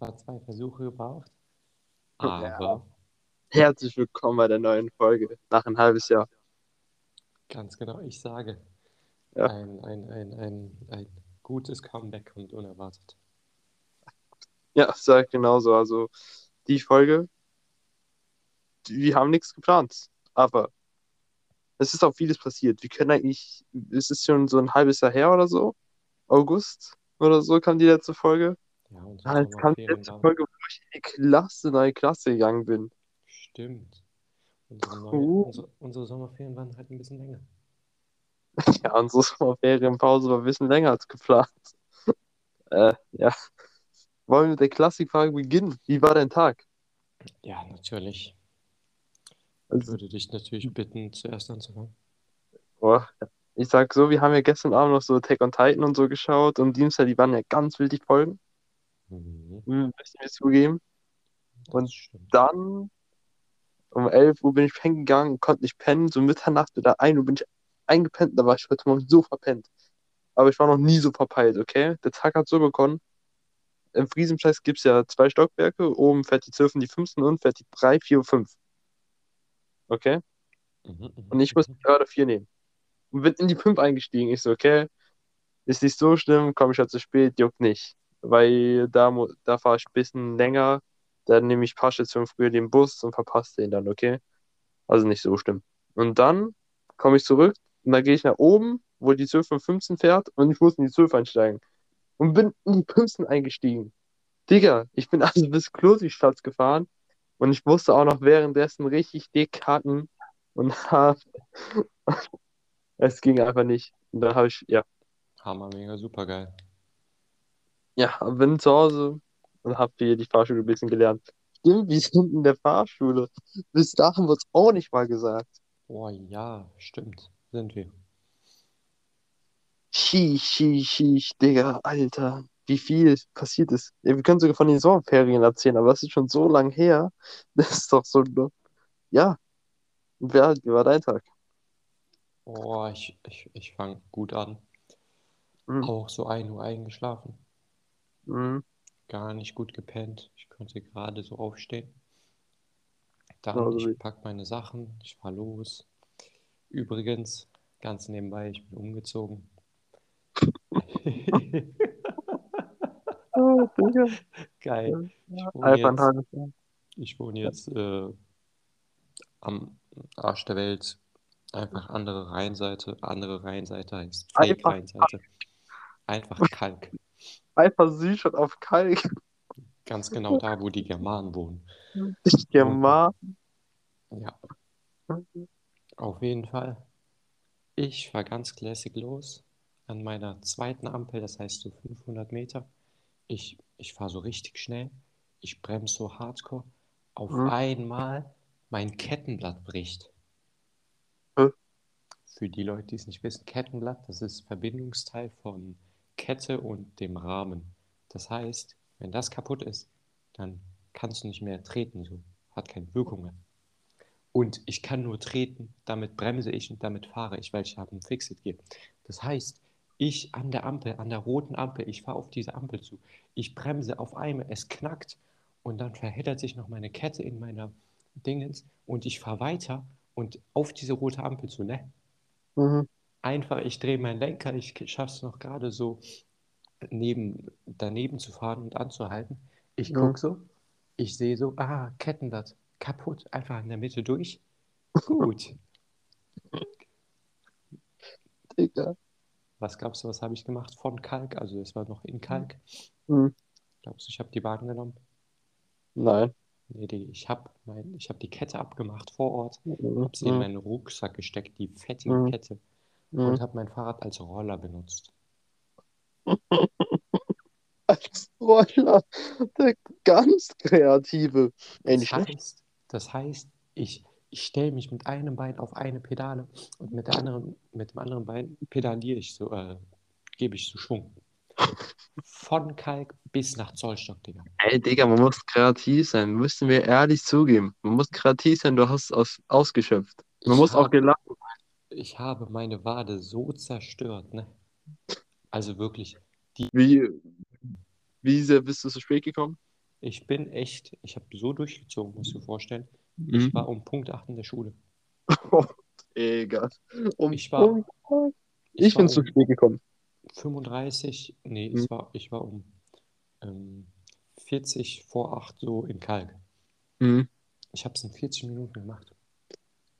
zwar zwei Versuche gebraucht, Ja. aber Herzlich willkommen bei der neuen Folge nach ein halbes Jahr. ganz genau, ich sage, Ja. ein, ein, ein, ein, ein gutes Comeback kommt unerwartet. Ja, sag ich genauso. Also die Folge, die- wir haben nichts geplant, aber es ist auch vieles passiert. Wir können eigentlich, es ist schon so ein halbes Jahr her oder so, August oder so kam die letzte Folge. Ja, unsere Ah, jetzt kam die letzte Folge, wo ich in die Klasse, neue Klasse gegangen bin. Stimmt. Unsere, neue, Cool. unsere, unsere Sommerferien waren halt ein bisschen länger. Ja, unsere Sommerferienpause war ein bisschen länger als geplant. Äh, ja. Wollen wir mit der Klassikfrage beginnen? Wie war dein Tag? Ja, natürlich. Ich Also, würde dich natürlich bitten, zuerst anzufangen. boah, ich sag so, wir haben ja gestern Abend noch so Attack on Titan und so geschaut und Dienstag, die waren ja ganz wild, die Folgen. Mhm, Hm, Müssen wir zugeben. Und. Dann um 11 Uhr bin ich pennen gegangen, konnte nicht pennen. So Mitternacht oder 1 Uhr bin ich eingepennt, da war ich heute Morgen so verpennt. Aber ich war noch nie so verpeilt, okay? Der Tag hat so begonnen. Im Friesenpreis gibt es ja zwei Stockwerke. Oben fährt die 12 und die 15 und fährt die 3, 4 und 5. Okay? Mhm, mhm, Und ich mhm. 3 oder 4 nehmen. Und bin in die 5 eingestiegen. Ich so, okay, ist nicht so schlimm, komme ich halt zu spät, juckt nicht. Weil da, da fahre ich ein bisschen länger. Dann nehme ich paar Stationen früher den Bus und verpasse den dann, okay? Also nicht so schlimm. Und dann komme ich zurück und dann gehe ich nach oben, wo die 12 und 15 fährt und ich muss in die 12 einsteigen. Und bin in die 15 eingestiegen. Digga, ich bin also bis Klosigplatz gefahren und ich musste auch noch währenddessen richtig dick hacken und hab, es ging einfach nicht. Und dann habe ich, ja, Hammer, mega, super geil. Ja, bin zu Hause und habe hier die Fahrschule ein bisschen gelernt. Stimmt, wir sind in der Fahrschule. Bis dahin wird es auch nicht mal gesagt. Oh ja, stimmt. Sind wir. Schieß, schieß, schieß, Digga, Alter. Wie viel passiert ist. Ja, wir können sogar von den Sommerferien erzählen, aber das ist schon so lang her. Das ist doch so. Ja. Und wer, wie war dein Tag? Oh, ich, ich, ich fange gut an. Mhm. Auch so 1 Uhr eingeschlafen. Mhm. Gar nicht gut gepennt. Ich konnte gerade so aufstehen. Dann, Also ich wie- pack meine Sachen, ich fahr los. Übrigens, ganz nebenbei, ich bin umgezogen. Oh. Geil. Ich wohne jetzt, ich wohne jetzt äh, am Arsch der Welt. Einfach andere Rheinseite. Andere Rheinseite heißt Fake-Rheinseite. Einfach Kalk. Einfach auf Kalk. Ganz genau da, wo die Germanen wohnen. Ich German. Ja, auf jeden Fall. Ich war ganz classic los an meiner zweiten Ampel, das heißt so 500 Meter. Ich, ich fahre so richtig schnell. Ich bremse so hardcore. Auf Mhm. einmal mein Kettenblatt bricht. Hä? Für die Leute, die es nicht wissen, Kettenblatt, das ist Verbindungsteil von Kette und dem Rahmen. Das heißt, wenn das kaputt ist, dann kannst du nicht mehr treten, so hat keine Wirkung mehr. Und ich kann nur treten, damit bremse ich und damit fahre ich, weil ich habe ein Fixed Gear. Das heißt, ich an der Ampel, an der roten Ampel, ich fahre auf diese Ampel zu, ich bremse auf einmal, es knackt und dann verheddert sich noch meine Kette in meiner Dingens und ich fahre weiter und auf diese rote Ampel zu, ne? Mhm. Einfach, ich drehe meinen Lenker, ich schaffe es noch gerade so neben, daneben zu fahren und anzuhalten. Ich gucke so, ich sehe so, ah, Kettenblatt, kaputt, einfach in der Mitte durch. Gut. Digga. Was glaubst du, was habe ich gemacht von Kalk? Also es war noch in Kalk. Mhm. Glaubst du, ich habe die Bahn genommen? Nein. Nee, ich habe mein, ich hab die Kette abgemacht vor Ort, Mhm. habe sie in Mhm. meinen Rucksack gesteckt, die fettige Mhm. Kette, Mhm. und habe mein Fahrrad als Roller benutzt. Als Roller. Der ganz kreative. Ey, Das heißt, das heißt, ich, ich stelle mich mit einem Bein auf eine Pedale und mit der anderen, mit dem anderen Bein pedaliere ich so, äh, gebe ich so Schwung. Von Kalk bis nach Zollstock, Digga. Ey, Digga, man muss kreativ sein. Müssen wir ehrlich zugeben. Man muss kreativ sein, du hast aus, ausgeschöpft. Man Ich muss auch hab- gelacht. Ich habe meine Wade so zerstört, ne? Also wirklich, Wie, wie sehr bist du zu spät gekommen? Ich bin echt, ich habe so durchgezogen, musst du dir vorstellen. Mhm. Ich war um Punkt 8 in der Schule. Oh, Digga. Um Ich war- Punkt- ich war bin zu um spät gekommen. 35, nee, Mhm. es war, ich war um ähm, 40 vor 8 so in Kalk. Mhm. Ich habe es in 40 Minuten gemacht.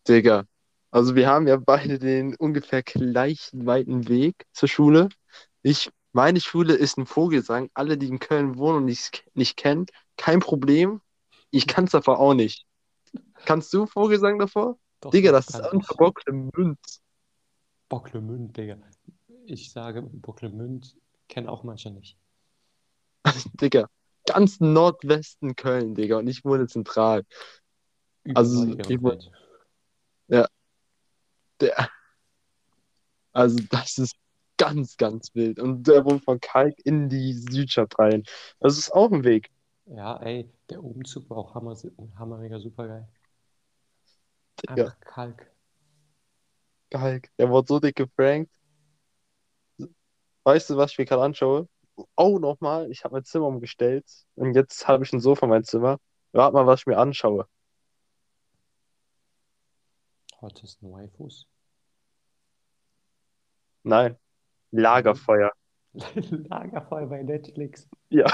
Digga. Also wir haben ja beide den ungefähr gleichen weiten Weg zur Schule. Ich, meine Schule ist ein Vogelsang. Alle, die in Köln wohnen und nicht, nicht kennen, kein Problem. Ich kann es davor auch nicht. Kannst du Vogelsang davor? Doch, Digga, das ist ich. Bocklemünd. Bocklemünd, Digga. Ich sage Bocklemünd, kenne auch manche nicht. Digga. Ganz Nordwesten Köln, Digga. Und ich wohne zentral. Also, Überall ich wohne- Ehrenfeld. Der, also das ist ganz, ganz wild. Und der wohnt von Kalk in die Südstadt rein. Das ist auch ein Weg. Ja, ey, der Umzug war auch hammer, hammer mega super geil. Einfach Kalk. Kalk. Der wurde so dick geprankt. Weißt du, was ich mir gerade anschaue? Oh, nochmal, ich habe mein Zimmer umgestellt. Und jetzt habe ich ein Sofa in meinem Zimmer. Rat mal, was ich mir anschaue. Hottesten Waifus. Nein. Lagerfeuer. Lagerfeuer bei Netflix. Ja,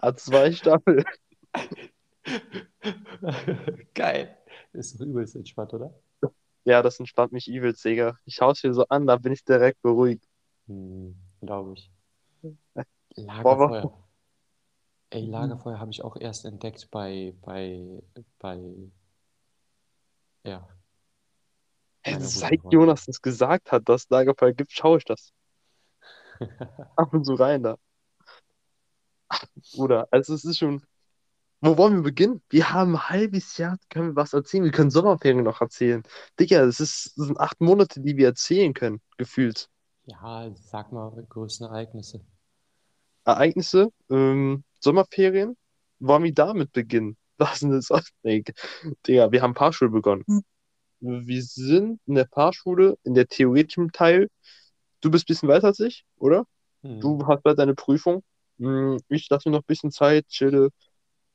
hat zwei Staffeln. Geil. Ist doch übelst entspannt, oder? Ja, das entspannt mich übelst, Digga. Ich schaue es mir so an, da bin ich direkt beruhigt. Hm, glaube ich. Boah, Lagerfeuer. Ey, Lagerfeuer habe ich auch erst entdeckt bei, bei, bei, ja. Hey, seit. Jonas das gesagt hat, dass es Lagerfeuer gibt, schaue ich das. Ab und zu rein da. Bruder, also es ist schon. Wo wollen wir beginnen? Wir haben ein halbes Jahr, können wir was erzählen. Wir können Sommerferien noch erzählen. Digga, das, ist, das sind acht Monate, die wir erzählen können, gefühlt. Ja, sag mal, größten Ereignisse. Ereignisse, ähm, Sommerferien, wollen wir damit beginnen? Was denn das? Digga, wir haben Fahrschule begonnen. Wir sind in der Fahrschule, in der theoretischen Teil. Du bist ein bisschen weiter als ich, oder? Hm. Du hast bald deine Prüfung. Hm, Ich lasse mir noch ein bisschen Zeit, chille.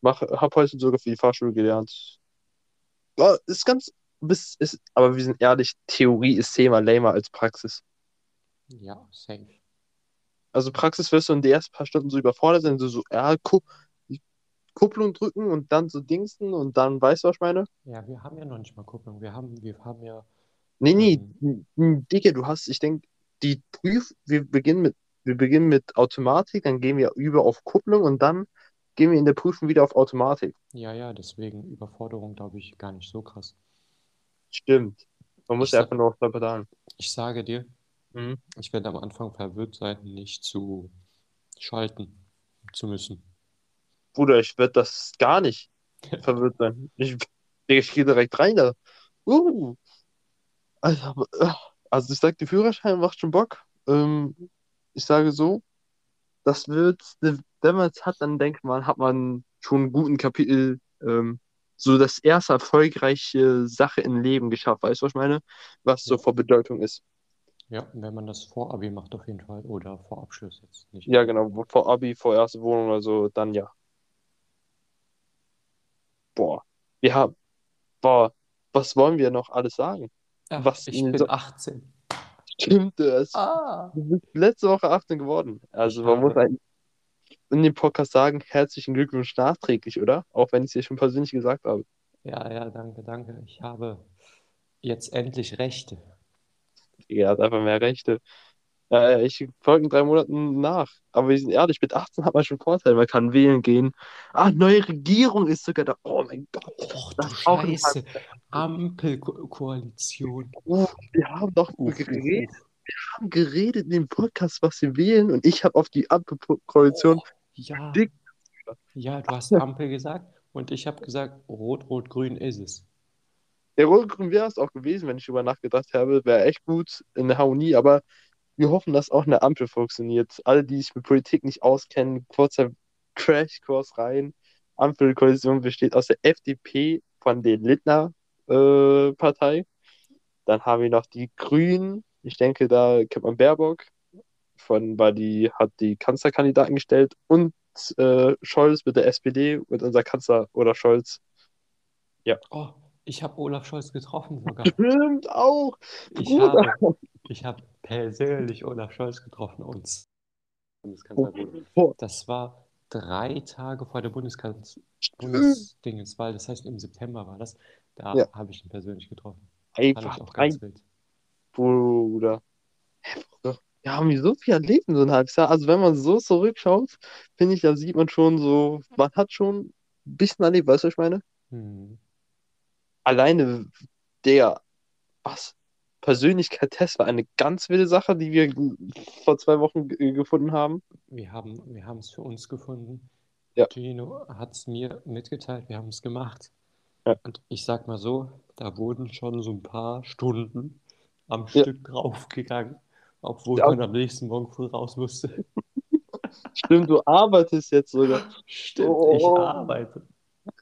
Mach, hab heute sogar für die Fahrschule gelernt. Ja, ist ganz, bis, ist, aber wir sind ehrlich, Theorie ist zehnmal lamer als Praxis. Ja, safe. Also Praxis wirst du in den ersten paar Stunden so überfordert sein, so, so ja, Ku Kupplung drücken und dann so Dingsen und dann weißt du, was ich meine? Ja, wir haben ja noch nicht mal Kupplung. Wir haben, wir haben ja, Nee, nee, Ähm. Digga, du hast, ich denke, die Prüf, wir beginnen mit, wir beginnen mit Automatik, dann gehen wir über auf Kupplung und dann gehen wir in der Prüfung wieder auf Automatik. ja, ja, deswegen Überforderung, glaube ich, gar nicht so krass. Stimmt. Man muss ja einfach nur auf Pedalen. Ich sage dir, Mhm. ich werde am Anfang verwirrt sein, nicht zu schalten zu müssen. Bruder, ich werde das gar nicht verwirrt sein. Ich, ich gehe direkt rein da. Uh. Also, also ich sag, der Führerschein macht schon Bock. Ähm, ich sage so, das wird, wenn man es hat, dann denkt man, hat man schon einen guten Kapitel, ähm, so das erste erfolgreiche Sache im Leben geschafft. Weißt du, was ich meine? Was so vor Bedeutung ist. Ja, wenn man das vor Abi macht, auf jeden Fall. Oder vor Abschluss jetzt nicht. Ja, genau, vor Abi, vor erste Wohnung oder so, dann ja. Boah. Wir haben, boah, was wollen wir noch alles sagen? Ach, was ich bin So- 18. Stimmt, das. Ah. Du bist letzte Woche 18 geworden. Also man muss eigentlich in dem Podcast sagen, herzlichen Glückwunsch nachträglich, oder? Auch wenn ich es dir schon persönlich gesagt habe. Ja, ja, danke, danke. Ich habe jetzt endlich Rechte. Er hat einfach mehr Rechte. Äh, ich folge in drei Monaten nach. Aber wir sind ehrlich, mit 18 hat man schon Vorteile. Man kann wählen gehen. Ah, neue Regierung ist sogar da. Oh mein Gott. Och, Das du ist auch Scheiße. Ampelkoalition. Oh, wir haben doch uff, geredet, uff. wir haben geredet in dem Podcast, was wir wählen. Und ich habe auf die Ampelkoalition. Oh, ja. dick- Ja, du hast Ampel gesagt und ich habe gesagt, Rot-Rot-Grün ist es. Der Rot-Grün wäre es auch gewesen, wenn ich drüber nachgedacht habe. Wäre echt gut in der Harmonie, aber wir hoffen, dass auch eine Ampel funktioniert. Alle, die sich mit Politik nicht auskennen, kurzer Crashkurs rein. Ampelkoalition besteht aus der FDP von der Lindner äh, Partei. Dann haben wir noch die Grünen. Ich denke, da kennt man Baerbock, von, weil die hat die Kanzlerkandidaten gestellt. Und äh, Scholz mit der SPD und unser Kanzler oder Scholz. Oh, ich habe Olaf Scholz getroffen sogar. Stimmt auch. Ich Bruder. habe, ich habe persönlich Olaf Scholz getroffen, uns Bundeskanzler. Boah, Das war drei Tage vor der Bundeskanz stimmt. Bundesdingenswahl, das heißt im September war das. Da Ja. habe ich ihn persönlich getroffen. Fand ich Einfach auch ganz wild. Bruder. Wir haben so viel erlebt in so ein halbes Jahr. Also wenn man so zurückschaut, finde ich, da sieht man schon so, man hat schon ein bisschen erlebt, weißt du, was ich meine? Hm. Alleine der, was? Persönlichkeit-Test war eine ganz wilde Sache, die wir vor zwei Wochen ge- gefunden haben. Wir haben, wir es für uns gefunden. Ja. Gino hat es mir mitgeteilt, wir haben es gemacht. Ja. Und ich sag mal so, da wurden schon so ein paar Stunden am Ja. Stück draufgegangen, obwohl Ja. man am nächsten Morgen früh raus musste. Stimmt, du arbeitest jetzt sogar. Stimmt, ich Oh. arbeite.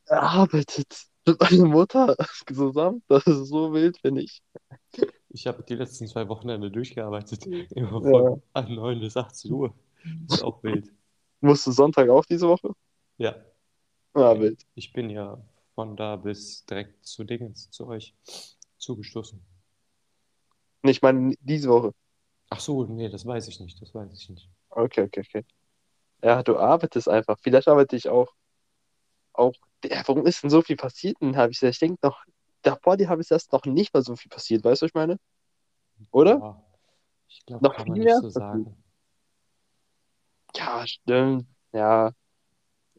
Er arbeitet mit meiner Mutter zusammen. Das ist so wild, finde ich. Ich habe die letzten zwei Wochenende durchgearbeitet, immer Ja. von an 9 bis 18 Uhr. Ist auch wild. Musst du Sonntag auch diese Woche? Ja, Ja, wild. ich bin ja von da bis direkt zu Dingens, zu euch zugestoßen. Nee, Ich meine, diese Woche. Ach so, nee, das weiß ich nicht, das weiß ich nicht. Okay, okay, okay. Ja, du arbeitest einfach. Vielleicht arbeite ich auch. Auch. Ja, warum ist denn so viel passiert? Dann habe ich Ich denke noch, davor ich erst noch nicht mal so viel passiert, weißt du, was ich meine? Oder? Ja, ich glaube, Noch viel nicht mehr so sagen. Ja, stimmt. Ja.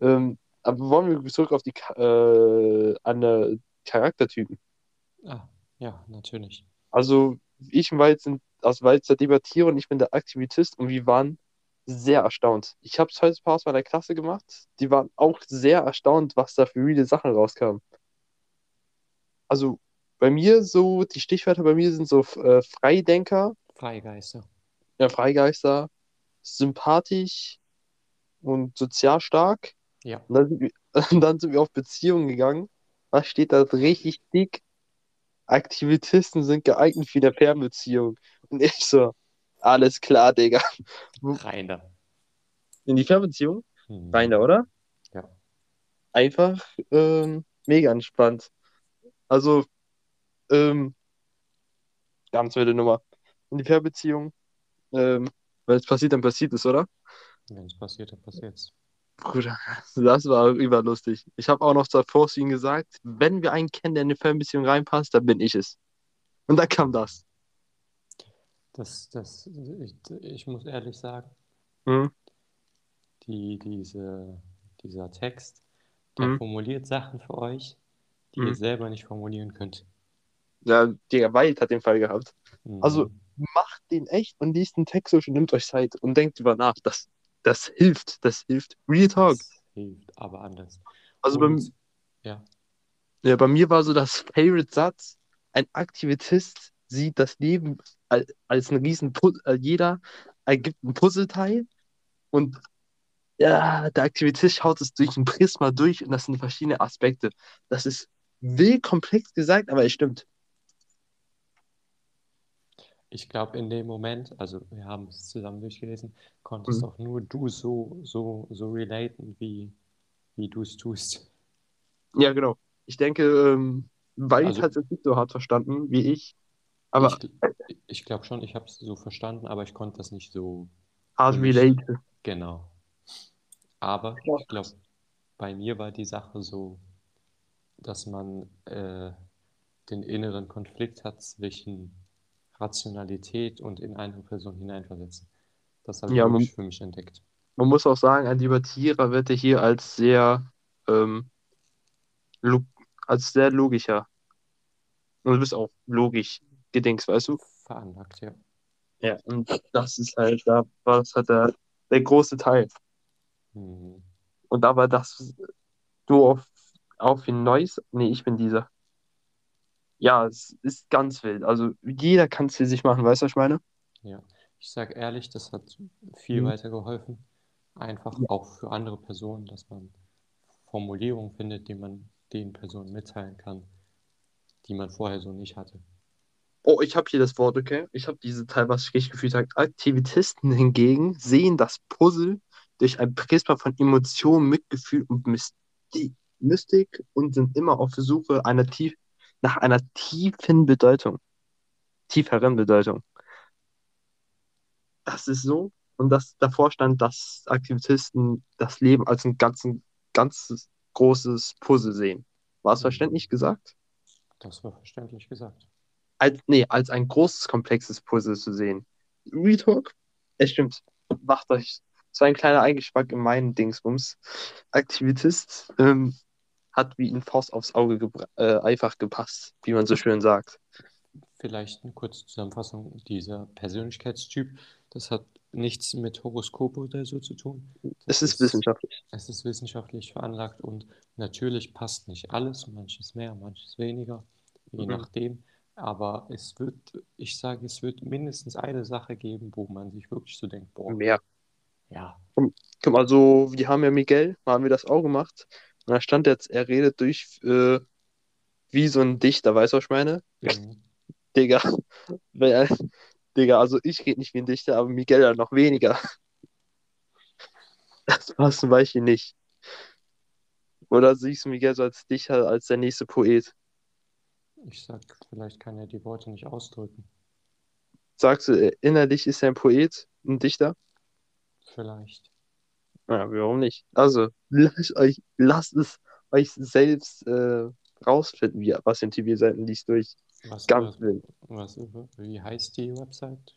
Ähm, aber wollen wir zurück auf die äh, an äh, Charaktertypen? Ah, ja, natürlich. Also, ich war jetzt, in, also jetzt der Debattierer und ich bin der Aktivist und wir waren sehr erstaunt. Ich habe es heute ein paar aus meiner Klasse gemacht. Die waren auch sehr erstaunt, was da für viele Sachen rauskamen. Also, bei mir so, die Stichwörter bei mir sind so äh, Freidenker, Freigeister. ja, Freigeister, sympathisch und sozial stark. Ja, Und dann sind wir, dann sind wir auf Beziehungen gegangen. Was steht da richtig dick? Aktivisten sind geeignet für eine Fernbeziehung. Und ich so, alles klar, Digga. Rainer. In die Fernbeziehung? Hm. Rainer, oder? Ja. Einfach ähm, mega entspannt. Also, ähm, ganz wilde Nummer. In die Fernbeziehung, ähm, wenn es passiert, dann passiert es, oder? Wenn es passiert, dann passiert's. Bruder, das war überlustig. Ich habe auch noch davor zu ihm gesagt, wenn wir einen kennen, der in eine Fernbeziehung reinpasst, dann bin ich es. Und da kam das. Das, das, ich, ich muss ehrlich sagen, Mhm. die, diese, dieser Text, der Mhm. formuliert Sachen für euch, die Mhm. ihr selber nicht formulieren könnt. Ja, der Wald hat den Fall gehabt. Also, Mhm. macht den echt und liest den Text durch und nimmt euch Zeit und denkt drüber nach. Das, das hilft, das hilft. Real Talk. Das hilft, aber anders. Also bei, Und, ja, ja, bei mir war so das Favorite-Satz, ein Aktivist sieht das Leben als, als ein riesen Pu- äh, jeder ergibt ein Puzzleteil und ja, der Aktivist schaut es durch ein Prisma durch und das sind verschiedene Aspekte. Das ist wild komplex gesagt, aber es stimmt. ich glaube, in dem Moment, also wir haben es zusammen durchgelesen, konntest Mhm. auch nur du so, so, so relaten, wie, wie du es tust. Ja, genau. Ich denke, ähm, Wald Also- hat es nicht so hart verstanden wie ich, aber ich ich glaube schon, ich habe es so verstanden, aber ich konnte das nicht so hart für mich. relate. Genau. Aber Ja. ich glaube, bei mir war die Sache so, dass man äh, den inneren Konflikt hat zwischen Rationalität und in eine Person hineinversetzen. Das habe ich Ja, man- für mich entdeckt. Man muss auch sagen, ein Debattierer wird ja hier als sehr, ähm, lo als sehr logischer. Und du bist auch logisch gedings, weißt du? Veranlagt, ja. Ja, und das ist halt, da war das halt der, der große Teil. Mhm. Und da war das, du auf, auf den Neues, nee, ich bin dieser. Ja, es ist ganz wild. Also jeder kann es für sich machen, weißt du, was ich meine? Ja. Ich sage ehrlich, das hat viel Mhm. weitergeholfen. Einfach auch für andere Personen, dass man Formulierungen findet, die man den Personen mitteilen kann, die man vorher so nicht hatte. Oh, ich habe hier das Wort, okay? Ich habe diese Teil, was ich richtig gefühlt habe. Aktivisten hingegen sehen das Puzzle durch ein Prisma von Emotionen, Mitgefühl und Mysti Mystik und sind immer auf der Suche einer tief nach einer tiefen Bedeutung. Tieferen Bedeutung. Das ist so. Und das davor stand, dass Aktivisten das Leben als ein ganzen, ganzes großes Puzzle sehen. War es Mhm. verständlich gesagt? Das war verständlich gesagt. Als, nee, als ein großes, komplexes Puzzle zu sehen. Retalk? Es stimmt. Macht euch. War ein kleiner Eingeschmack in meinen Dingsbums. Aktivist ähm, hat wie ein Faust aufs Auge gebra- äh, einfach gepasst, wie man so schön sagt. Vielleicht eine kurze Zusammenfassung. Dieser Persönlichkeitstyp, das hat nichts mit Horoskop oder so zu tun. Es Das ist wissenschaftlich. Es ist wissenschaftlich veranlagt und natürlich passt nicht alles, manches mehr, manches weniger, je Mhm. nachdem. Aber es wird, ich sage, es wird mindestens eine Sache geben, wo man sich wirklich so denkt, boah, Mehr. ja, Guck mal, so, wir haben ja Miguel, haben wir das auch gemacht. Und da stand jetzt, er redet durch äh, wie so ein Dichter, weißt du, was ich meine? mhm. Digga, wer, Digga, also ich rede nicht wie ein Dichter, aber Miguel ja noch weniger. Das passt zum Beispiel nicht. Oder siehst du Miguel so als Dichter, als der nächste Poet? ich sag, vielleicht kann er die Worte nicht ausdrücken. Sagst du, äh, innerlich ist er ein Poet, ein Dichter? Vielleicht. Ja, warum nicht? Also, lasst euch, lasst es euch selbst äh, rausfinden, wie, was in TV-Seiten liest durch. Was, Ganz was, wild. was, wie heißt die Website?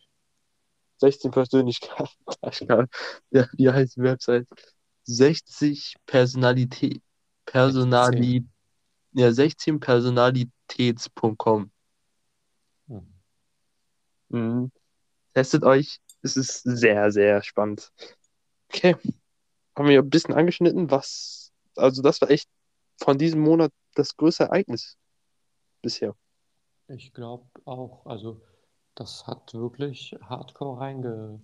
16 Persönlichkeiten. Ja, wie heißt die Website? 60 Personalität. Personali, ja, 16 Personalitäts.com. Hm. Mhm. Testet euch. Es ist sehr, sehr spannend. Okay. Haben wir ein bisschen angeschnitten, was, also das war echt von diesem Monat das größte Ereignis bisher. Ich glaube auch, also das hat wirklich hardcore reinge...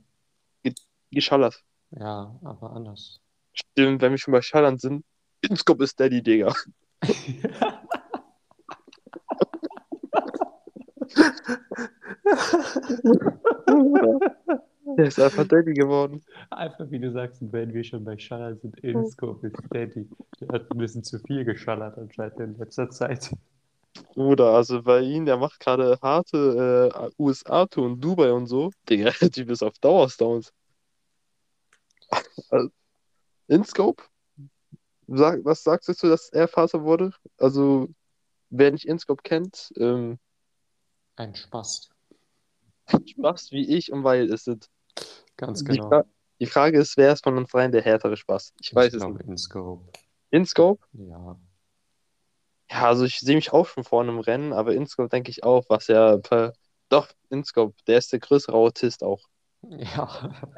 Geschallert. Ja, aber anders. Stimmt, wenn wir schon bei Schallern sind. Inscope ist Daddy, Digga. Der ist einfach Daddy geworden. Einfach wie du sagst, wenn wir schon bei Schallern sind, InScope ist Daddy. Der hat ein bisschen zu viel geschallert anscheinend in letzter Zeit. Bruder, also bei ihm, der macht gerade harte äh, USA-Tour und Dubai und so. Digga, der Typ ist auf Dauerstones. InScope? Sag, was sagst du dass er Vater wurde? Also, wer nicht InScope kennt, ähm, Ein Spaß. Spaß wie ich und weil es sind. Ganz Die, genau. Fra die Frage ist, wer ist von uns dreien der härtere Spaß? Ich weiß es nicht. InScope. InScope? Ja. Ja, also ich sehe mich auch schon vorne im Rennen, aber InScope denke ich auch, was ja per... Doch, InScope, der ist der größere Autist auch. Ja.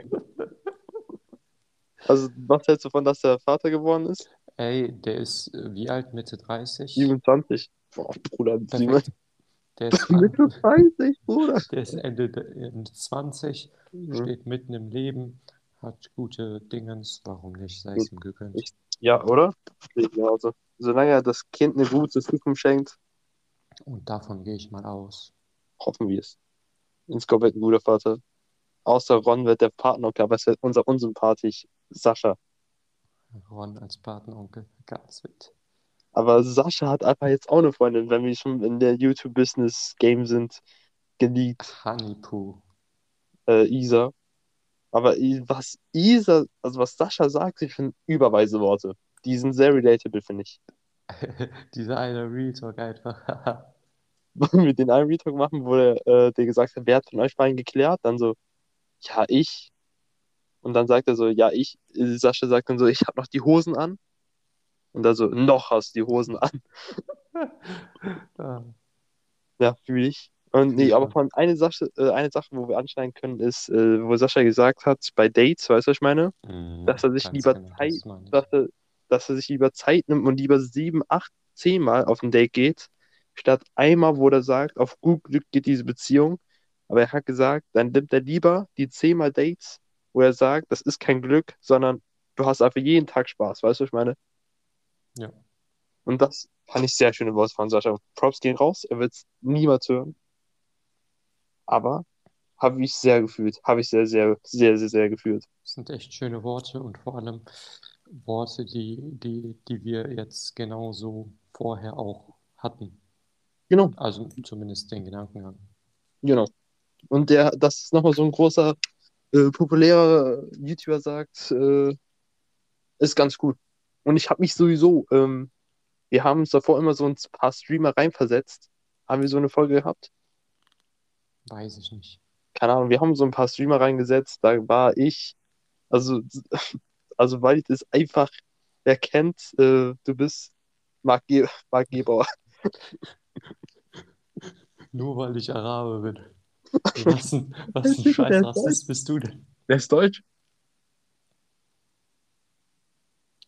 Also, was hältst du davon, dass er Vater geworden ist? Ey, der ist äh, wie alt? Mitte 30? 27. Boah, Bruder, Perfekt. Der ist, Mitte 30, Bruder. der ist Ende, Ende 20, Mhm. steht mitten im Leben, hat gute Dingens. Warum nicht? Sei es ihm gegönnt. Ich- Ja, oder? Also, solange er das Kind eine gute Zukunft schenkt, Und davon gehe ich mal aus. hoffen wir es. InScope wird ein guter Vater. Außer Ron wird der Partneronkel, aber es wird unser unsympathisch Sascha. Ron als Patenonkel, ganz wild. Aber Sascha hat einfach jetzt auch eine Freundin, wenn wir schon in der YouTube-Business-Game sind, geleakt, Honeypoo. äh, Isa. Aber was Isa, also was Sascha sagt, ich finde überweise Worte. Die sind sehr relatable, finde ich. Dieser eine Real Talk einfach. Wollen wir den einen Retalk machen, wo der, äh, der gesagt hat, wer hat von euch beiden geklärt? Dann so, ja, ich. Und dann sagt er so, ja, ich. Sascha sagt dann so, ich habe noch die Hosen an. Und dann so, noch hast du die Hosen an. Ja, fühle ich. Und nee, aber von eine Sache, äh, eine Sache, wo wir anschneiden können, ist, äh, wo Sascha gesagt hat, bei Dates, weißt du, was ich meine? mm, Dass er sich lieber genau, Zeit- das. Dass er, dass er sich lieber Zeit nimmt und lieber sieben, acht, zehn Mal auf ein Date geht, statt einmal, wo er sagt, auf gut Glück geht diese Beziehung. Aber er hat gesagt, dann nimmt er lieber die zehnmal Dates, wo er sagt, das ist kein Glück, sondern du hast einfach jeden Tag Spaß, weißt du, was ich meine? Ja. Und das fand ich sehr schöne Worte von Sascha. Props gehen raus, er wird es niemals hören. Aber habe ich sehr gefühlt. Habe ich sehr, sehr, sehr, sehr, sehr gefühlt. Das sind echt schöne Worte und vor allem Worte, die, die, die wir jetzt genauso vorher auch hatten. Genau, Also zumindest den Gedankengang. genau. Und der, dass es nochmal so ein großer, äh, populärer YouTuber sagt, äh, ist ganz cool. Und ich habe mich sowieso, ähm, wir haben uns davor immer so ein paar Streamer reinversetzt. Haben wir so eine Folge gehabt? Weiß ich nicht. Keine Ahnung, wir haben so ein paar Streamer reingesetzt. Da war ich, also, also weil ich das einfach, wer kennt, äh, du bist Marc, Ge Marc Gebauer. Nur weil ich Araber bin. Was ein, was ein scheiß ist Rassist bist du denn? Der ist deutsch.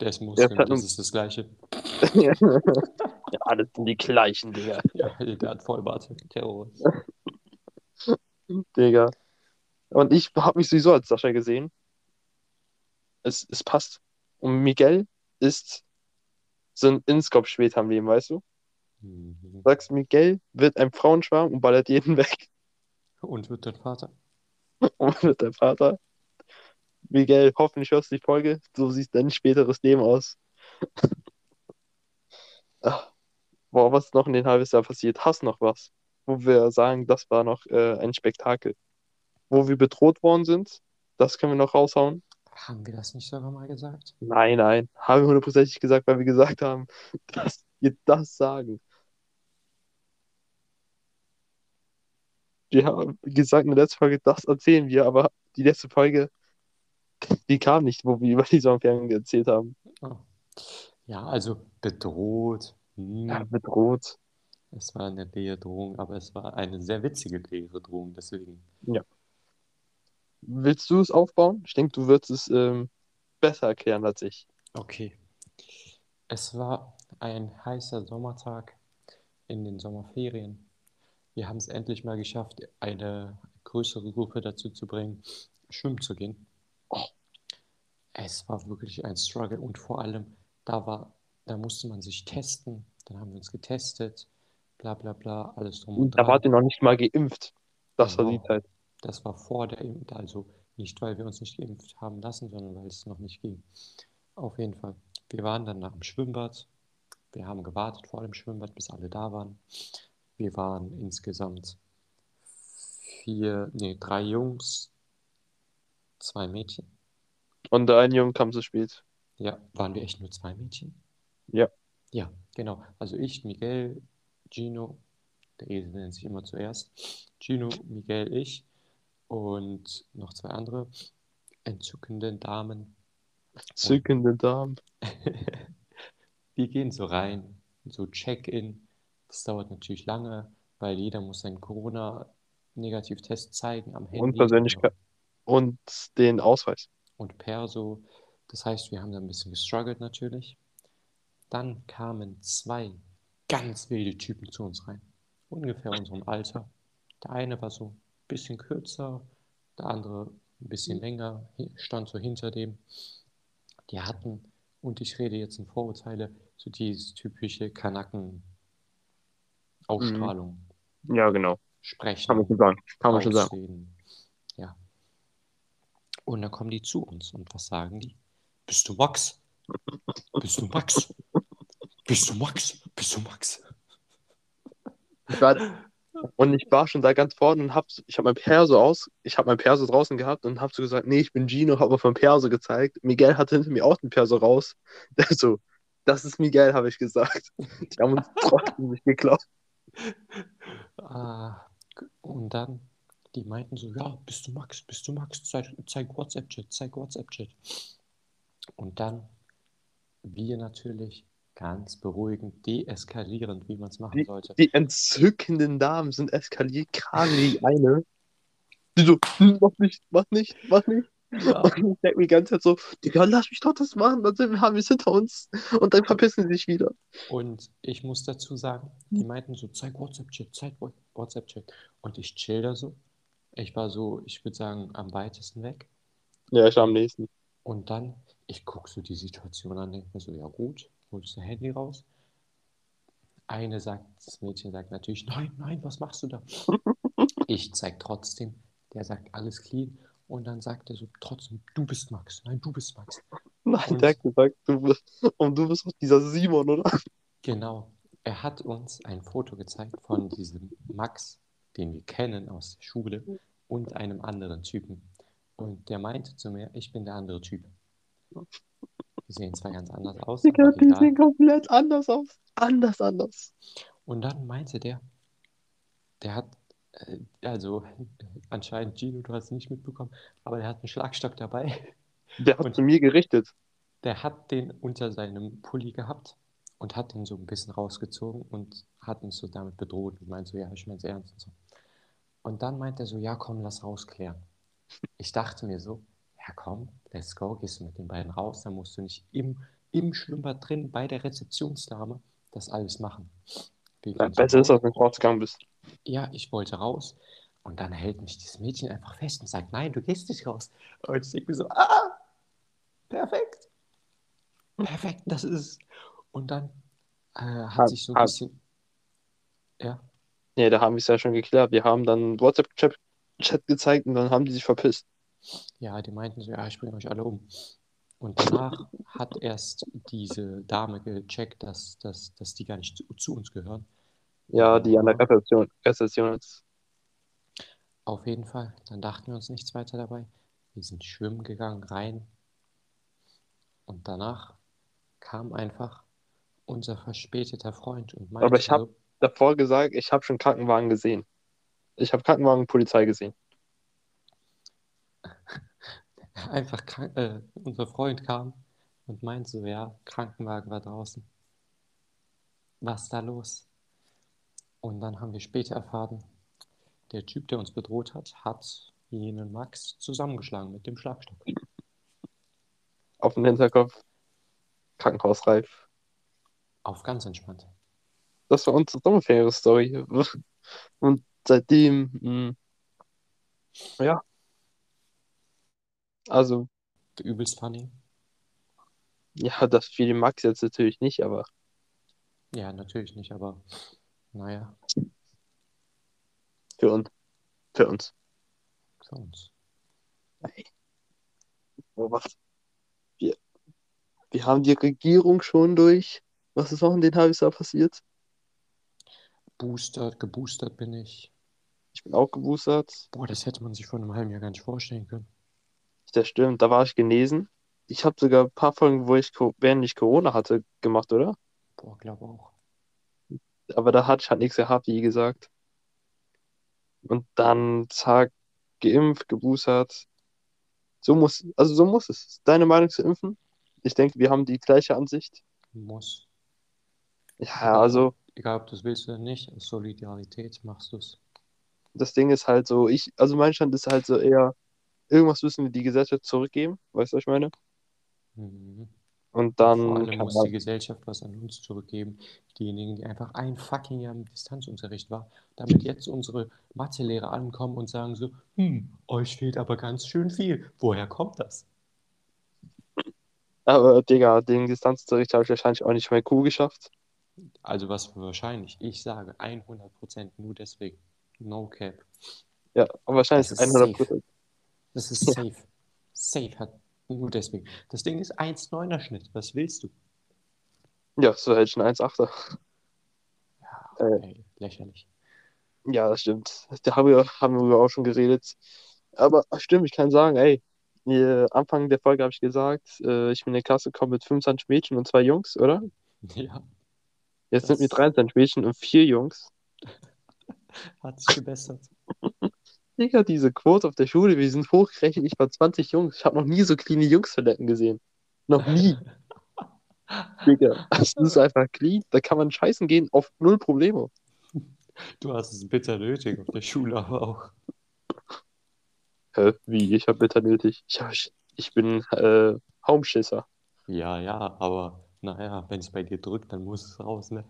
Der ist das nur- ist das Gleiche. ja, das sind die gleichen, Digga. Ja, der hat Vollbart. Terrorist. Digga. Und ich habe mich sowieso als Sascha gesehen. Es, es passt. Und Miguel ist so ein Inskop später im Leben, weißt du? Mhm. Du sagst, Miguel wird ein Frauenschwarm und ballert jeden weg. Und wird dein Vater? Und wird dein Vater. Miguel, hoffentlich hörst du die Folge. So sieht dein späteres Leben aus. Ach, Boah, was ist noch in den halbes Jahr passiert? Hast noch was? Wo wir sagen, das war noch äh, ein Spektakel. Wo wir bedroht worden sind, das können wir noch raushauen. Haben wir das nicht sogar mal gesagt? Nein, nein, haben wir hundertprozentig gesagt, weil wir gesagt haben, dass wir das sagen. Wir haben gesagt in der letzten Folge, das erzählen wir, aber die letzte Folge, die kam nicht, wo wir über die Sommerferien erzählt haben. Oh. Ja, also bedroht. Hm. Ja, bedroht. Es war eine leere Drohung, aber es war eine sehr witzige leere Drohung, deswegen. Willst du es aufbauen? Ich denke, du wirst es ähm, besser erklären als ich. Okay. Es war ein heißer Sommertag in den Sommerferien. Wir haben es endlich mal geschafft, eine größere Gruppe dazu zu bringen, schwimmen zu gehen. Es war wirklich ein Struggle und vor allem, da war, da musste man sich testen. Dann haben wir uns getestet, bla bla bla, alles drum und Da dran. wart ihr noch nicht mal geimpft. Das war die Genau. Zeit. Das war vor der Impfung, also nicht, weil wir uns nicht geimpft haben lassen, sondern weil es noch nicht ging. Auf jeden Fall. Wir waren dann nach dem Schwimmbad. Wir haben gewartet vor dem Schwimmbad, bis alle da waren. Wir waren insgesamt vier, nee, drei Jungs, zwei Mädchen. Und der eine Junge kam zu spät. Ja, waren wir echt nur zwei Mädchen? Ja. Ja, genau. Also ich, Miguel, Gino, der Esel nennt sich immer zuerst. Gino, Miguel, ich und noch zwei andere entzückende Damen. Zückende Damen. Wir gehen so rein, so Check-in. Das dauert natürlich lange, weil jeder muss seinen Corona-Negativtest zeigen am Handy. Und Persönlichkeit. Und den Ausweis. und Perso. Das heißt, wir haben da ein bisschen gestruggelt natürlich. Dann kamen zwei ganz wilde Typen zu uns rein. Ungefähr unserem Alter. Der eine war so ein bisschen kürzer, der andere ein bisschen länger, stand so hinter dem. Die hatten, und ich rede jetzt in Vorurteile, so dieses typische Kanaken-Ausstrahlung, Ja, genau. Sprechen. Kann man schon sagen. Kann man schon sagen. Und dann kommen die zu uns und was sagen die? Bist du Max? Bist du Max? Bist du Max? Bist du Max? Ich war, und ich war schon da ganz vorne und hab, ich habe mein Perso aus, ich habe mein Perso draußen gehabt und hab so gesagt, nee, ich bin Gino, habe auf mein Perso gezeigt. Miguel hatte hinter mir auch den Perso raus. Der so, das ist Miguel, habe ich gesagt. Die haben uns trotzdem nicht geklaut. Ah, und dann, die meinten so, ja, bist du Max? Bist du Max? Zeig, zeig WhatsApp-Chat, zeig WhatsApp-Chat. Und dann, wir natürlich ganz beruhigend, deeskalierend, wie man es machen sollte. Die entzückenden Damen sind eskaliert, gerade die eine. Die so, hm, mach nicht, mach nicht, mach nicht. Ja. Und ich denke mir die ganze Zeit so, Digga, lass mich doch das machen, dann sind haben wir es hinter uns. Und dann verpissen sie sich wieder. Und ich muss dazu sagen, die meinten so, zeig WhatsApp-Chat, zeig WhatsApp-Chat. Und ich chill da so. Ich war so, ich würde sagen, am weitesten weg. Ja, ich war am nächsten. Und dann, ich gucke so die Situation an, denke mir so, ja gut, holst du Handy raus. Eine sagt, das Mädchen sagt natürlich, nein, nein, was machst du da? Ich zeig trotzdem, Der sagt, alles clean. Und dann sagt er so, trotzdem, du bist Max. Nein, du bist Max. Nein, Und- der hat gesagt, du bist, und du bist doch dieser Simon, oder? Genau. Er hat uns ein Foto gezeigt von diesem Max, den wir kennen aus der Schule, und einem anderen Typen. Und der meinte zu mir, ich bin der andere Typ. Wir sehen zwar ganz anders aus, Digga, aber die sehen komplett anders aus. Anders, anders. Und dann meinte der, der hat, äh, also anscheinend, Gino, du hast es nicht mitbekommen, aber der hat einen Schlagstock dabei. Der hat Und- zu mir gerichtet. Der hat den unter seinem Pulli gehabt und hat den so ein bisschen rausgezogen und hat uns so damit bedroht und meinte so, ja, ich mein's ernst und so. Und dann meint er so, ja, komm, lass rausklären. Ich dachte mir so, ja, komm, let's go, gehst du mit den beiden raus, dann musst du nicht im, im Schwimmbad drin bei der Rezeptionsdame das alles machen. Wir Ja, besser ist, als wenn du rausgegangen bist. Ja, ich wollte raus. Und dann hält mich dieses Mädchen einfach fest und sagt, nein, du gehst nicht raus. Und ich denke mir so, ah, perfekt. Perfekt, das ist es. Und dann äh, hat Hat- sich so ein bisschen, ja, Nee, da haben wir es ja schon geklärt. Wir haben dann WhatsApp-Chat Chat gezeigt und dann haben die sich verpisst. ja, die meinten so, ja, ich bringe euch alle um. Und danach hat erst diese Dame gecheckt, dass, dass, dass die gar nicht zu, zu uns gehören. Ja, die an der. Rezeption, Rezeption jetzt. Auf jeden Fall. Dann dachten wir uns nichts weiter dabei. Wir sind schwimmen gegangen, rein. Und danach kam einfach unser verspäteter Freund und meinte Aber ich hab- so, Davor gesagt, ich habe schon Krankenwagen gesehen. Ich habe Krankenwagen und Polizei gesehen. einfach krank, äh, unser Freund kam und meinte so, ja, Krankenwagen war draußen. Was ist da los? Und dann haben wir später erfahren, der Typ, der uns bedroht hat, hat jenen Max zusammengeschlagen mit dem Schlagstock. Auf dem Hinterkopf. Krankenhausreif. Auf ganz entspannt. Das war unsere Sommerferien-Story. Und seitdem, mh, ja. Also, Übelst funny. ja, das für den Max jetzt natürlich nicht, aber Ja, natürlich nicht, aber naja, für uns. Für uns. für uns. Oh, was? Wir, wir haben die Regierung schon durch. Was ist noch in den halbes Jahr passiert? Boostert, geboostert bin ich. Ich bin auch geboostert. Boah, das hätte man sich vor einem halben Jahr gar nicht vorstellen können. Das stimmt, da war ich genesen. Ich habe sogar ein paar Folgen, wo ich, während ich Corona hatte, gemacht, oder? Boah, glaube auch. Aber da hatte ich halt nichts gehabt, wie gesagt. Und dann, zack, geimpft, geboostert. So muss, also so muss es. Deine Meinung zu impfen? Ich denke, wir haben die gleiche Ansicht. Muss. Ja, also Egal, ob du es willst oder nicht, aus Solidarität machst du es. das Ding ist halt so, ich, also mein Stand ist halt so eher, irgendwas müssen wir die Gesellschaft zurückgeben, weißt du, was ich meine? Mhm. Und Vor dann allem kann muss man, die Gesellschaft was an uns zurückgeben. Diejenigen, die einfach ein fucking Jahr im Distanzunterricht war, damit jetzt unsere Mathelehrer ankommen und sagen so, hm, euch fehlt aber ganz schön viel. Woher kommt das? aber Digga, den Distanzunterricht habe ich wahrscheinlich auch nicht mehr cool geschafft. Also was wahrscheinlich, ich sage 100% nur deswegen. No cap. Ja, aber wahrscheinlich Das ist ist 100 safe. Das ist Ja. safe. Safe hat nur deswegen. Das Ding ist 1,9er Schnitt. Was willst du? Ja, so hätte ich einen 1,8er. Ja, Äh. ey, lächerlich. Ja, das stimmt. Da haben wir, haben wir auch schon geredet. Aber stimmt, ich kann sagen, ey, äh, Anfang der Folge habe ich gesagt, äh, ich bin in der Klasse gekommen mit 25 Mädchen und zwei Jungs, oder? Ja, Jetzt sind wir Das- 23 Mädchen und vier Jungs. hat sich gebessert. Digga, diese Quote auf der Schule, wir sind hochgerechnet, ich war 20 Jungs. Ich habe noch nie so clean Jungs-Toiletten gesehen. Noch nie. Digga, das ist einfach clean. Da kann man scheißen gehen auf null Probleme. Du hast es bitter nötig auf der Schule, aber auch. Hä? Wie? Ich habe bitter nötig. Ich, hab, ich bin äh, Haumschisser. Ja, ja, aber naja, wenn es bei dir drückt, dann muss es raus, ne?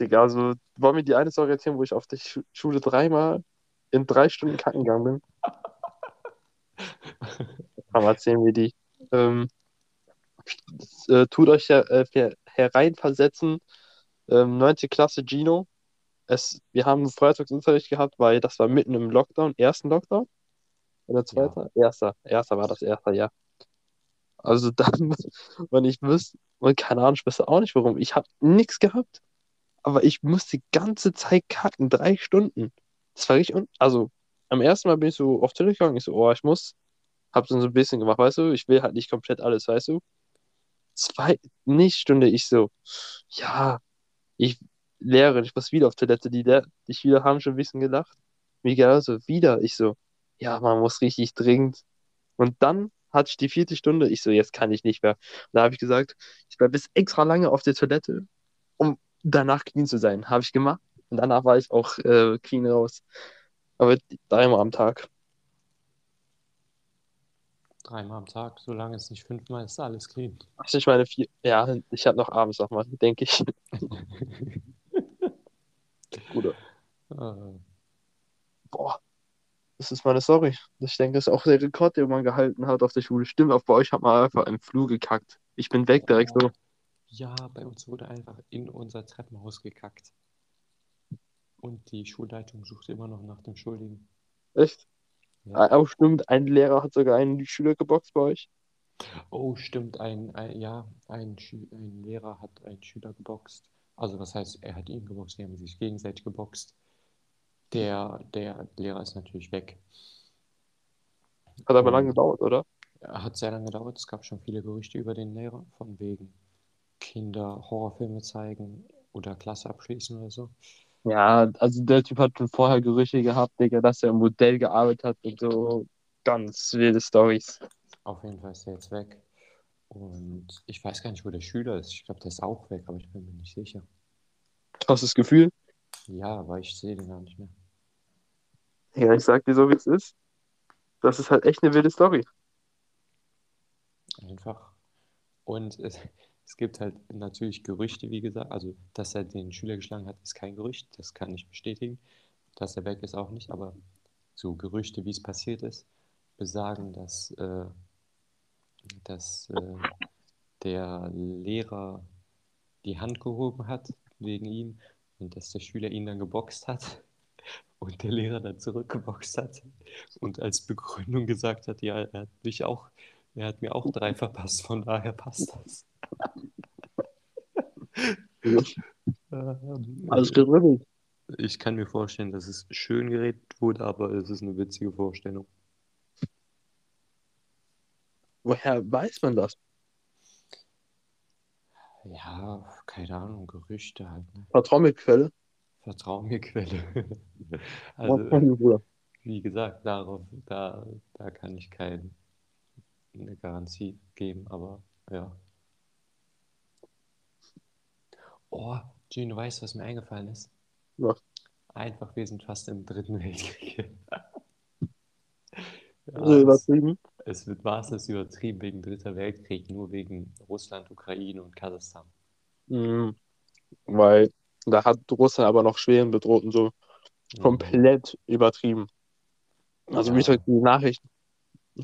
Digga, also wollen wir die eine Story erzählen, wo ich auf der Schu Schule dreimal in drei Stunden kacken gegangen bin? Aber erzählen wir die. Ähm, äh, tut euch ja, äh, her hereinversetzen. Ähm, 9. Klasse Gino. es, wir haben Freitagsunterricht gehabt, weil das war mitten im Lockdown, ersten Lockdown. Oder zweiter? Erster. Erster war das erste, ja. Also dann, wenn ich wüsste, und keine Ahnung, ich wüsste auch nicht warum. Ich habe nichts gehabt, aber ich musste die ganze Zeit kacken, drei Stunden. Das war richtig, un also am ersten Mal bin ich so auf Toilette gegangen, ich so, oh, ich muss, hab so ein bisschen gemacht, weißt du, ich will halt nicht komplett alles, weißt du. Zwei, nicht Stunde, ich so, ja, ich Lehrerin, ich muss wieder auf Toilette, die, die Schüler haben schon ein bisschen gelacht. Wie genauso, wieder, ich so, ja, man muss richtig dringend. Und dann hatte ich die vierte Stunde, ich so, jetzt kann ich nicht mehr. Und da habe ich gesagt, ich bleibe bis extra lange auf der Toilette, um danach clean zu sein. Habe ich gemacht. Und danach war ich auch äh, clean raus. Aber dreimal am Tag. Dreimal am Tag, solange es nicht fünfmal ist, alles clean. Ach, ich meine vier. Ja, ich habe noch abends nochmal, denke ich. Bruder. Äh. Boah. Das ist meine Story. Ich denke, das ist auch der Rekord, den man gehalten hat auf der Schule. Stimmt, auf bei euch hat man einfach im Flur gekackt. Ich bin weg direkt so. Ja, bei uns wurde einfach in unser Treppenhaus gekackt. Und die Schulleitung sucht immer noch nach dem Schuldigen. Echt? Ja. Auch stimmt, ein Lehrer hat sogar einen Schüler geboxt bei euch. Oh, stimmt, ein, ein ja, ein, ein Lehrer hat einen Schüler geboxt. Also was heißt, er hat ihn geboxt, die haben sich gegenseitig geboxt. Der, der Lehrer ist natürlich weg. Hat aber lange gedauert, oder? Hat sehr lange gedauert. Es gab schon viele Gerüchte über den Lehrer, von wegen Kinder Horrorfilme zeigen oder Klasse abschließen oder so. Ja, also der Typ hat schon vorher Gerüchte gehabt, Digga, dass er im Modell gearbeitet hat und so ganz wilde Stories. Auf jeden Fall ist er jetzt weg. Und ich weiß gar nicht, wo der Schüler ist. Ich glaube, der ist auch weg, aber ich bin mir nicht sicher. Krasses Gefühl? Ja, aber ich sehe den gar nicht mehr. Ja, ich sag dir so, wie es ist. Das ist halt echt eine wilde Story. Einfach. Und es, es gibt halt natürlich Gerüchte, wie gesagt. Also, dass er den Schüler geschlagen hat, ist kein Gerücht. Das kann ich bestätigen. Dass er weg ist, auch nicht. Aber so Gerüchte, wie es passiert ist, besagen, dass, äh, dass äh, der Lehrer die Hand gehoben hat wegen ihm und dass der Schüler ihn dann geboxt hat und der Lehrer dann zurückgeboxt hat und als Begründung gesagt hat, ja, er hat mich auch, er hat mir auch drei verpasst, von daher passt das. Ähm, Alles gerüttelt. Ich kann mir vorstellen, dass es schön geredet wurde, aber es ist eine witzige Vorstellung. Woher weiß man das? Ja, keine Ahnung, Gerüchte halt. Ne? Vertrau mir Quelle. Vertrau mir Quelle. also, wie gesagt, darauf, da, da kann ich keine Garantie geben, aber ja. Oh, Gene, du weißt, was mir eingefallen ist? Was? Einfach, wir sind fast im dritten Weltkrieg. ja, also übertrieben? Es, es wird maßlos übertrieben wegen dritter Weltkrieg, nur wegen Russland, Ukraine und Kasachstan. Mhm. Weil da hat Russland aber noch Schweden bedroht und so mhm. komplett übertrieben. Also wie gesagt, die Nachrichten.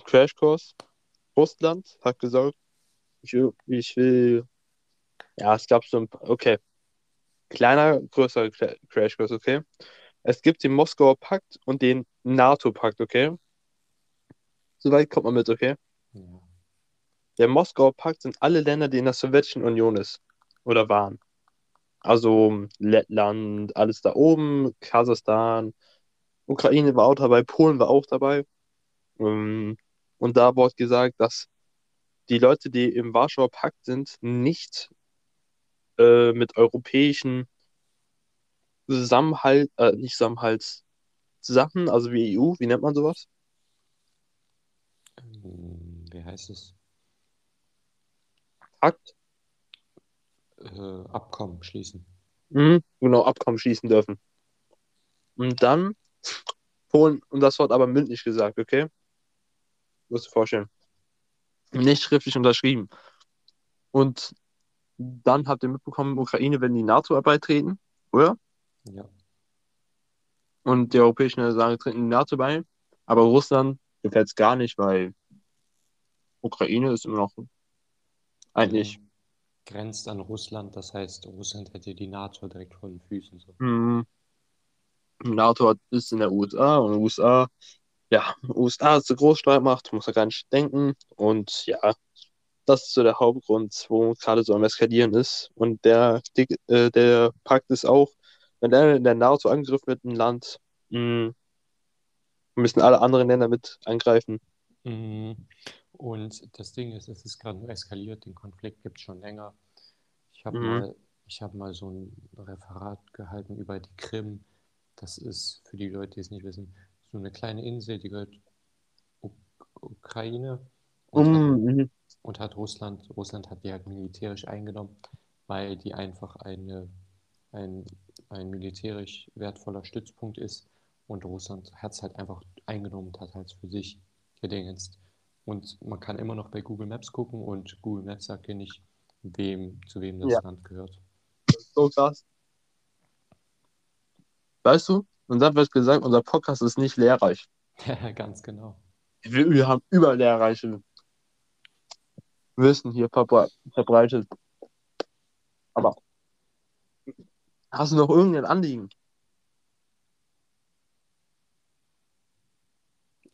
Crashkurs. Russland hat gesagt, ich will, ich will ja, es gab so ein, okay. Kleiner, größerer Crashkurs, okay. Es gibt den Moskauer Pakt und den NATO-Pakt, okay. Soweit kommt man mit, okay. Ja. Der Moskauer Pakt sind alle Länder, die in der Sowjetischen Union ist oder waren. Also Lettland, alles da oben, Kasachstan, Ukraine war auch dabei, Polen war auch dabei. Ähm, und da wurde gesagt, dass die Leute, die im Warschauer Pakt sind, nicht äh, mit europäischen Zusammenhalt, äh, nicht Zusammenhaltssachen, also wie EU, wie nennt man sowas? Ähm, wie heißt es? Pakt? Äh, Abkommen schließen. Mhm, genau, Abkommen schließen dürfen. Und dann Polen, und das wird aber mündlich gesagt, okay? Musst du dir vorstellen. Nicht schriftlich unterschrieben. Und dann habt ihr mitbekommen, Ukraine wenn die NATO beitreten, oder? Ja. Und die europäischen Länder sagen, treten die NATO bei. Aber Russland gefällt es gar nicht, weil Ukraine ist immer noch eigentlich. Grenzt an Russland, das heißt, Russland hätte die NATO direkt vor den Füßen. So. Mhm. NATO ist in der USA und USA, ja, USA ist eine Großstreitmacht, muss er gar nicht denken. Und ja, das ist so der Hauptgrund, wo gerade so am Eskalieren ist. Und der, äh, der Pakt ist auch, wenn der in der NATO angegriffen wird, ein Land, mh, hm, müssen alle anderen Länder mit angreifen. Mhm. Und das Ding ist, es ist gerade nur eskaliert, den Konflikt gibt es schon länger. Ich habe mhm. mal, hab mal so ein Referat gehalten über die Krim. Das ist für die Leute, die es nicht wissen, so eine kleine Insel, die gehört Uk Ukraine und, mhm. hat, mhm. und hat Russland, Russland hat die halt militärisch eingenommen, weil die einfach eine, ein, ein militärisch wertvoller Stützpunkt ist und Russland hat es halt einfach eingenommen und hat halt für sich gedingenst. Und man kann immer noch bei Google Maps gucken und Google Maps sagt dir nicht, wem, zu wem das ja. Land gehört. So krass. Weißt du, und dann wird gesagt, unser Podcast ist nicht lehrreich. Ja, ganz genau. Wir, wir haben überall lehrreiche Wissen hier verbreitet. Aber hast du noch irgendein Anliegen?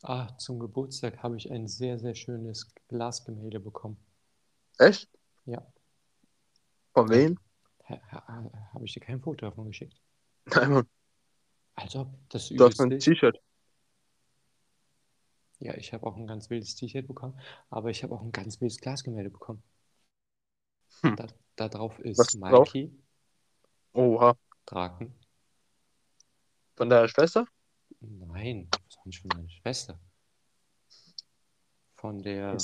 Ah, zum Geburtstag habe ich ein sehr, sehr schönes Glasgemälde bekommen. Echt? Ja. Von wem? Ha, ha, habe ich dir kein Foto davon geschickt? Nein, Mann. Also, das Du hast ein T-Shirt. Ja, ich habe auch ein ganz wildes T-Shirt bekommen, aber ich habe auch ein ganz wildes Glasgemälde bekommen. Hm. Da, da drauf ist Was Mikey. Oha. Draken. Von deiner Schwester? Nein, nicht von meiner Schwester. Von der,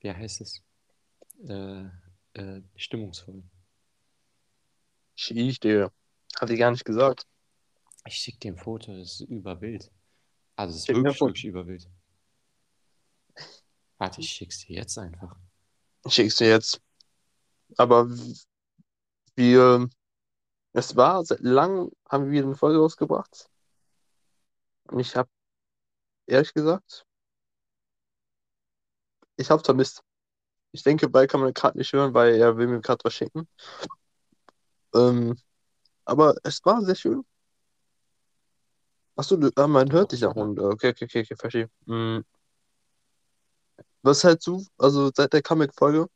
wie heißt es? Äh, äh, stimmungsvoll. Schick dir. Hat die gar nicht gesagt. Ich schicke dir ein Foto, das ist überwild. Also es ist Schick wirklich, wirklich überwild. Warte, ich schick's dir jetzt einfach. Ich schick's dir jetzt. Aber wir, es war, seit langem haben wir eine Folge rausgebracht. Und ich habe, ehrlich gesagt, ich habe vermisst. Ich denke, bei kann man gerade nicht hören, weil er will mir gerade was schenken. Ähm, aber es war sehr schön. Achso, ah, man hört dich auch. Und, okay, okay, okay, okay, verstehe. Mhm. Was hältst du, also seit der Comic-Folge?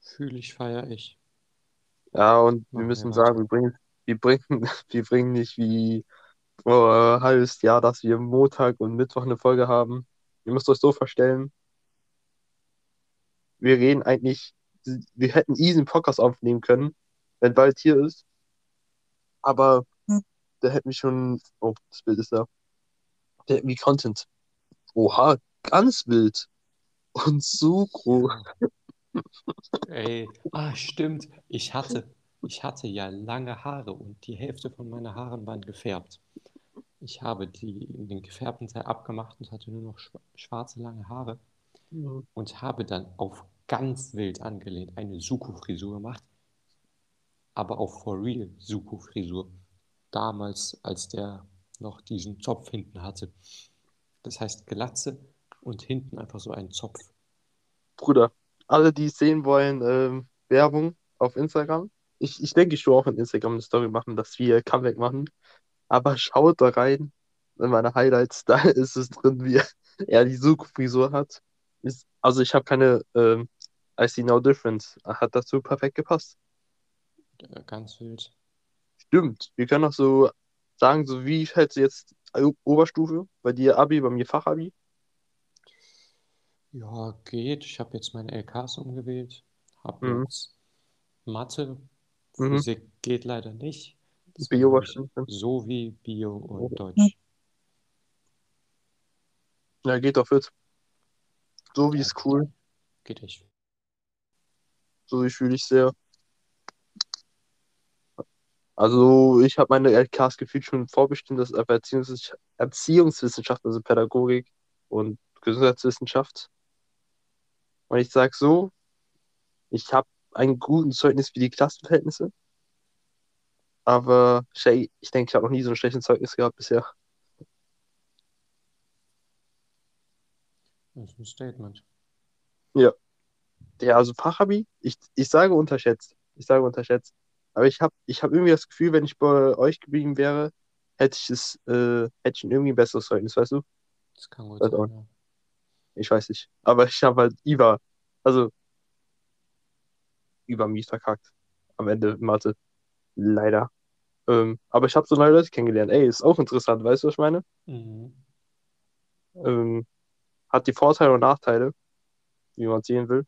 Fühle ich, feiere ich. Ja, und wir müssen sagen, wir bringen wir bringen, wir bringen nicht wie ein halbes Jahr, dass wir Montag und Mittwoch eine Folge haben. Ihr müsst euch so vorstellen, wir reden eigentlich, wir hätten easy einen Podcast aufnehmen können, wenn bald hier ist. Aber der hätte mich schon, oh, das Bild ist da. Der hätte mich Content. Oha, ganz wild. Und so groß. Ey, ah, stimmt. Ich hatte, ich hatte ja lange Haare und die Hälfte von meinen Haaren waren gefärbt. Ich habe die, den gefärbten Teil abgemacht und hatte nur noch schwarze lange Haare mhm. und habe dann auf ganz wild angelehnt eine Suku-Frisur gemacht, aber auch for real Suku-Frisur. Damals, als der noch diesen Zopf hinten hatte. Das heißt Glatze und hinten einfach so ein Zopf. Bruder, alle, die es sehen wollen, ähm, Werbung auf Instagram ich, ich denke, ich will auch in Instagram eine Story machen, dass wir Comeback machen. Aber schaut da rein, in meine Highlights, da ist es drin, wie er die Suku-Frisur hat. Ist, also ich habe keine ähm, I see no difference. Hat dazu perfekt gepasst. Ja, ganz wild. Stimmt. Wir können auch so sagen, so wie hältst du jetzt Oberstufe? Bei dir Abi, bei mir Fachabi? Ja, geht. Ich habe jetzt meine LKs umgewählt. Habe mhm. jetzt Mathe, Mhm. Physik geht leider nicht. Bio wahrscheinlich. So wie Bio und Deutsch. Ja, geht doch fit. So wie ja, ist cool. Geht echt. So wie fühle ich sehr. Also ich habe meine LKs gefühlt schon vorbestimmt, das ist Erziehungswissenschaft, Erziehungswissenschaft, also Pädagogik und Gesundheitswissenschaft. Und ich sage so, ich habe ein gutes Zeugnis für die Klassenverhältnisse. Aber Shay, ich denke, ich habe noch nie so ein schlechtes Zeugnis gehabt bisher. Das ist ein Statement. Ja. Ja, also Fachabi, ich, ich sage unterschätzt. Ich sage unterschätzt. Aber ich habe ich hab irgendwie das Gefühl, wenn ich bei euch geblieben wäre, hätte ich es, äh, hätte ich ein irgendwie besseres Zeugnis, weißt du? Das kann gut auch sein, ja. Ich weiß nicht. Aber ich habe halt IVA, also IVA mies verkackt. Am Ende Mathe. Leider. Ähm, aber ich habe so neue Leute kennengelernt. Ey, ist auch interessant, weißt du, was ich meine? Mhm. Ähm, hat die Vorteile und Nachteile, wie man sehen will.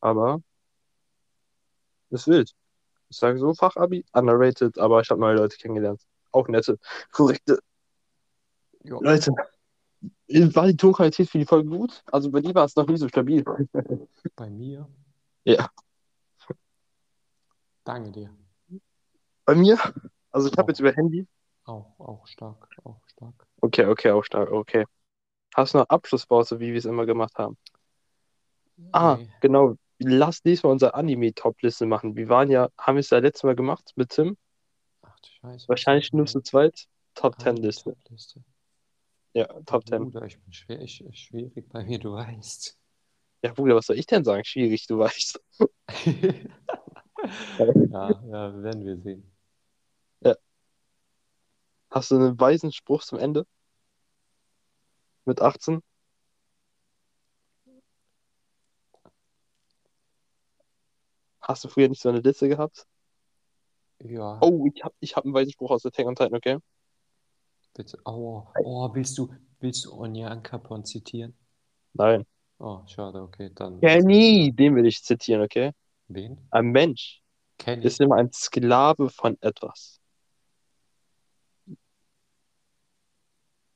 Aber ist wild. Ich sage so, Fachabi, underrated, aber ich habe neue Leute kennengelernt. Auch nette, korrekte Ja. Leute. War die Tonqualität für die Folge gut? Also bei dir war es noch nie so stabil. Bei mir, Ja. danke dir. Bei mir? Also ich habe jetzt über Handy. Auch, auch stark, auch stark. Okay, okay, auch stark, okay. Hast du noch Abschlussworte, wie wir es immer gemacht haben? Ah, Nee. genau. Lass diesmal unsere Anime-Top-Liste machen. Wir waren ja, haben wir es ja letztes Mal gemacht mit Tim. Ach du Scheiße. Wahrscheinlich nur zu zweit. Top Ah, 10 Liste. Top-Liste. Ja, Top 10. Bruder, ich bin schwer, ich, schwierig bei mir, du weißt. Ja, Bruder, was soll ich denn sagen? Schwierig, du weißt. ja, ja, werden wir sehen. Hast du einen weisen Spruch zum Ende? Mit 18? Hast du früher nicht so eine Liste gehabt? Ja, Oh, ich hab, ich hab einen weisen Spruch aus Attack on Titan, okay? bitte. Oh, oh, willst du, willst du Onyang Capon zitieren? Nein. Oh, schade, okay, dann. Kenny, den will ich zitieren, okay? Wen? Ein Mensch Kenny. ist immer ein Sklave von etwas.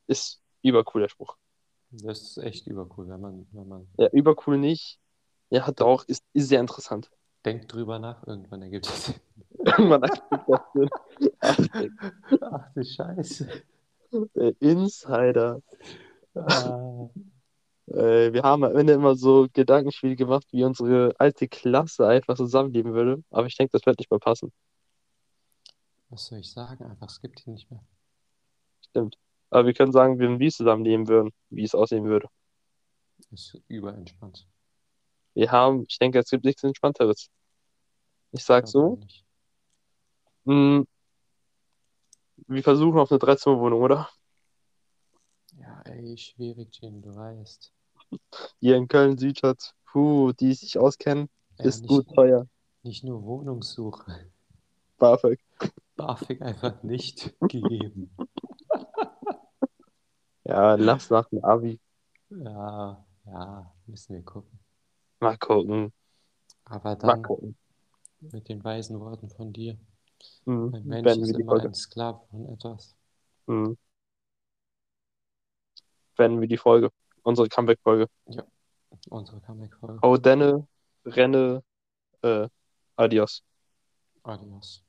Ist übercooler Spruch. Das ist echt übercool, wenn man, wenn man Ja, übercool nicht. Ja, doch, ist, ist sehr interessant. denkt drüber nach, irgendwann ergibt es. Man akzeptiert das Sinn. Ach, Ach du Scheiße. der Insider. Ah, Äh, wir haben am Ende immer so Gedankenspiele gemacht, wie unsere alte Klasse einfach zusammenleben würde. Aber ich denke, das wird nicht mehr passen. was soll ich sagen? Einfach, es gibt ihn nicht mehr. Stimmt. Aber wir können sagen, wenn wir zusammenleben würden, wie es aussehen würde. Ist überentspannt. Wir haben, ich denke, es gibt nichts Entspannteres. Ich sag so, ich nicht. mh, wir versuchen auf eine Dreizimmerwohnung, oder? Ja, ey, schwierig, Jim, du weißt. Hier in Köln, Südstadt. Puh, die sich auskennen, Ja, ist nicht, gut teuer. nicht nur Wohnungssuche. BAföG. BAföG einfach nicht gegeben. Ja, lass nach dem Abi. Ja, ja, müssen wir gucken. Mal gucken. Aber Mal dann gucken. mit den weisen Worten von dir. Hm, Ein Mensch Beenden ist immer Folge. ein Sklave von etwas. Hm. Beenden wir die Folge. Unsere Comeback-Folge. Unsere Comic-Folge. Hau denne, renne, äh, adios. Adios.